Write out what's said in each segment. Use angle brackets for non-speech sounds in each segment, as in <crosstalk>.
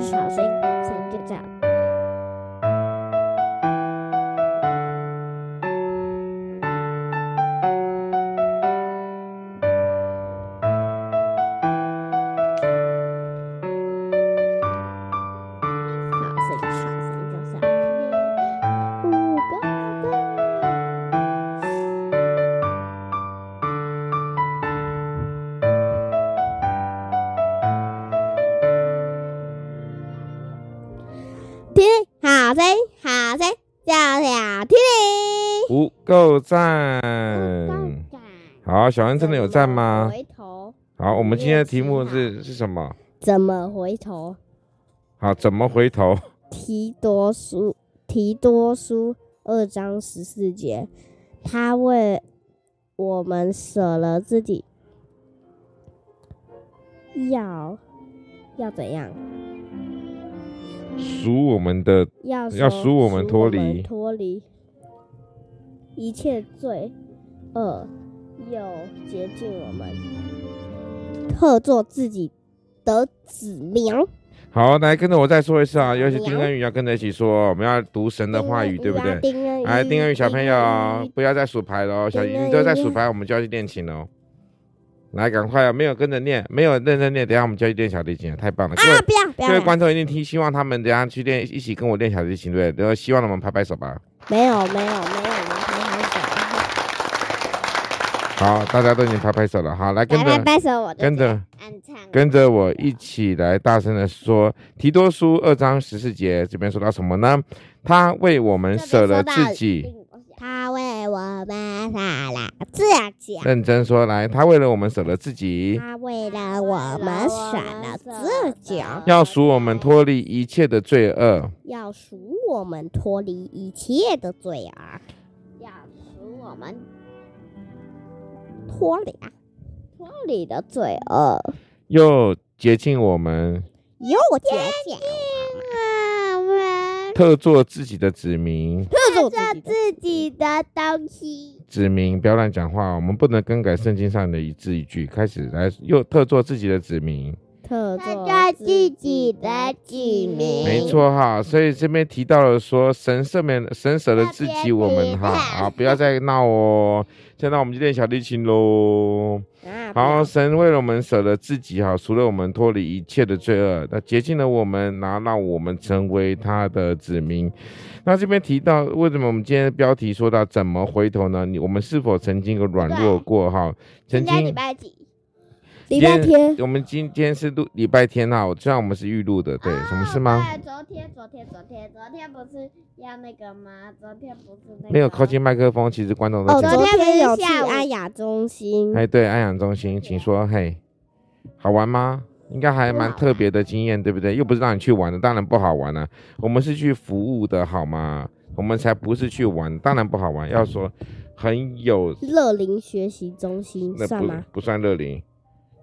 小声，小声，就这样。够赞！好，小恩真的有赞吗？回头。好，我们今天的题目是是什么？怎么回头？好，怎么回头？提多书，提多书二章十四节，他为我们舍了自己，要要怎样？赎我们的，要要赎我们脱离脱离。一切罪恶，又洁净我们，特做自己的子民。好，来跟着我再说一次啊！尤其丁恩宇要跟着一起说，我们要读神的话语，对不对？来，丁恩宇小朋友，不要再数牌了，小你都在数牌，我们就要去练琴了。来，赶快啊！没有跟着念，没有认真念，等下我们就要去练小提琴了，太棒了！啊、不要，不要！各位观众一定听，希望他们等下去练，一起跟我练小提琴，对不对？然后希望他们拍拍手吧。没有，没有，没有。没拍拍手好，大家都已经拍拍手了。好，来跟着，跟着，跟着我一起来大声的说，《提多书》二章十四节，这边说到什么呢？他为我们舍了自己，认真说来，他为了我们舍了自己，他为了我们舍了自己，要赎我们脱离一切的罪恶，要赎我们脱离一切的罪恶，要赎我们。脱离啊，脱离的罪恶，又洁净我们，又洁净我们，特作自己的子民，特作自己的东西。子民不要乱讲话，我们不能更改圣经上的一字一句。开始来，又特做自己的子民。特作自己的子民，没错哈，所以这边提到了说，神赦免，神舍了自己，我们哈，啊，不要再闹哦。现在我们就练小提琴喽。好，神为了我们舍了自己哈，除了我们脱离一切的罪恶，那洁净了我们，然后让我们成为他的子民。那这边提到，为什么我们今天的标题说到怎么回头呢？你我们是否曾经有软弱过哈？曾经。礼拜天，我们今天是录礼拜天啊，虽然我们是预录的，对，什么事吗？对，昨天，昨天，昨天，昨天不是要那个吗？昨天不是那个。没有靠近麦克风，其实观众都。哦，昨天有去安雅中心。哎，对，安雅中心，请说，嘿，好玩吗？应该还蛮特别的经验，对不对？又不是让你去玩的，当然不好玩了，啊。我们是去服务的，好吗？我们才不是去玩，当然不好玩。要说很有乐龄学习中心算吗？不算乐龄。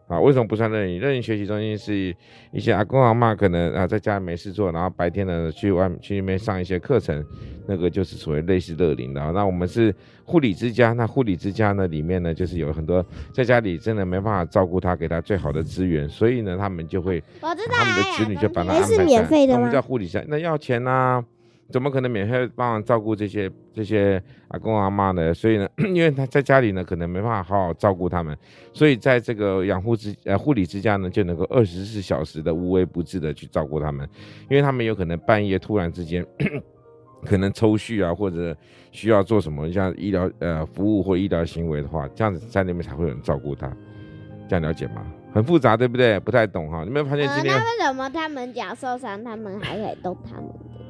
啊，为什么不算乐龄？乐龄学习中心是一些阿公阿嬷可能啊在家里没事做，然后白天呢去外去那边上一些课程，那个就是所谓类似乐龄的。那我们是护理之家，那护理之家呢里面呢就是有很多在家里真的没办法照顾他，给他最好的资源，所以呢他们就会，他们的子女就把他安排在？我们叫护理家，那要钱啊。怎么可能免费帮忙照顾这些这些阿公阿妈呢？所以呢，<clears throat> 因为他在家里呢，可能没办法好好照顾他们，所以在这个养护之呃护理之家呢，就能够二十四小时的无微不至的去照顾他们，因为他们有可能半夜突然之间 <clears throat> 可能抽搐啊，或者需要做什么像医疗呃服务或医疗行为的话，这样子在那边才会有人照顾他，这样了解吗？很复杂，对不对？不太懂哈。你没有发现今天？那为什么他们脚受伤，他们还可以动他们的？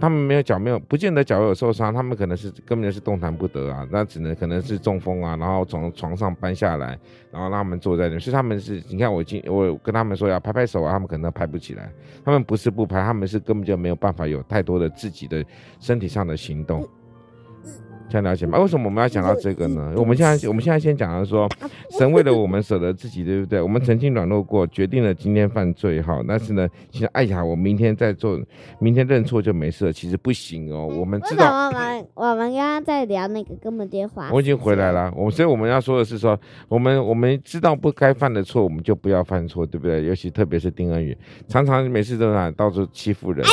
他们没有脚没有，不见得脚有受伤，他们可能是根本就是动弹不得啊，那只能可能是中风啊，然后从床上搬下来，然后让他们坐在那，所以他们是，你看我今我跟他们说要拍拍手啊，他们可能拍不起来，他们不是不拍，他们是根本就没有办法有太多的自己的身体上的行动，这样了解吗？为什么我们要讲到这个呢？我们现在我们现在先讲到说，神为了我们舍得自己，对不对？我们曾经软弱过，决定了今天犯罪，哈。但是呢，其实哎呀，我明天再做，明天认错就没事了。其实不行哦。我们知道，我们我们刚刚在聊那个根本电话。我已经回来了。我所以我们要说的是说，我们我们知道不该犯的错，我们就不要犯错，对不对？尤其特别是丁恩宇，常常每次都在到处欺负人，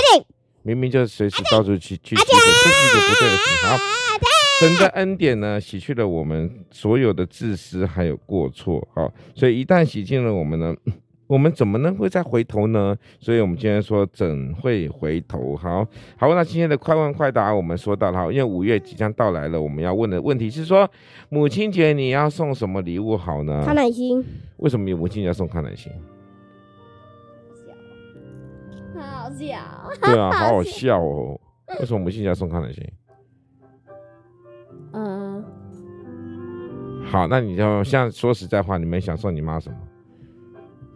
明明就随时到处去去欺负，这是一个不对的事情。好。<laughs> 神的恩典呢，洗去了我们所有的自私还有过错，好，所以一旦洗净了我们呢，<clears throat> 我们怎么能会再回头呢？所以我们今天说怎会回头？好好，那今天的快问快答我们说到了，因为五月即将到来了，我们要问的问题是说，母亲节你要送什么礼物好呢？康乃馨。为什么母亲节要送康乃馨？好笑，<laughs> 对啊，好好笑哦。为什么母亲节要送康乃馨？好，那你就像说实在话，你们想送你妈什么？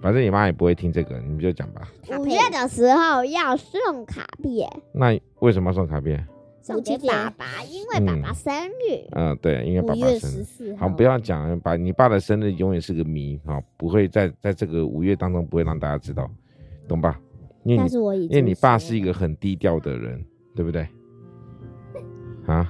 反正你妈也不会听这个，你们就讲吧。五月的时候要送卡片，那为什么要送卡片？送给爸爸，因为爸爸生日。嗯，对，因为爸爸生日。好，不要讲，把你爸的生日永远是个谜，好，不会在在这个五月当中不会让大家知道，懂吧？因为你因为你爸是一个很低调的人，对不对？啊？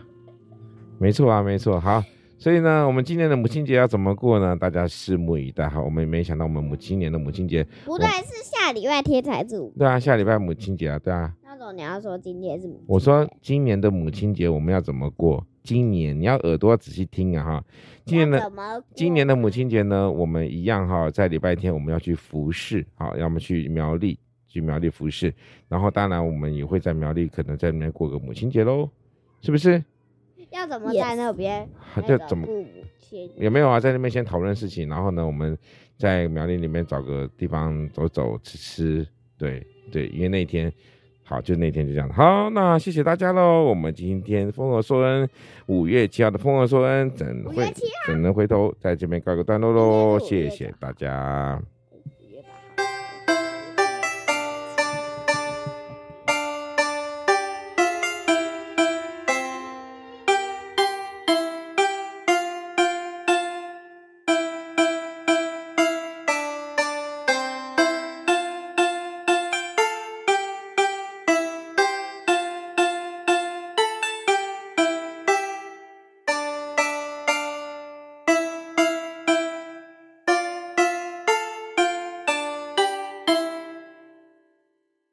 没错啊，没错。好，所以呢，我们今年的母亲节要怎么过呢？大家拭目以待。哈，我们没想到我们母亲年的母亲节不对，是下礼拜天才是。对啊，下礼拜母亲节啊，对啊。那种你要说今天是母亲节？我说今年的母亲节我们要怎么过？今年你要耳朵仔细听啊哈。今年的今年的母亲节呢，我们一样哈，在礼拜天我们要去服侍，好，要么去苗栗去苗栗服侍，然后当然我们也会在苗栗可能在那边过个母亲节喽，是不是？要怎么在那边？就怎么？有没有啊？在那边先讨论事情，然后呢，我们在苗栗里面找个地方走走吃吃。对对，因为那天好，就那天就这样。好，那谢谢大家喽。我们今天风和说恩五月七号的风和说恩怎会怎能回头，在这边告个段落喽？谢谢大家。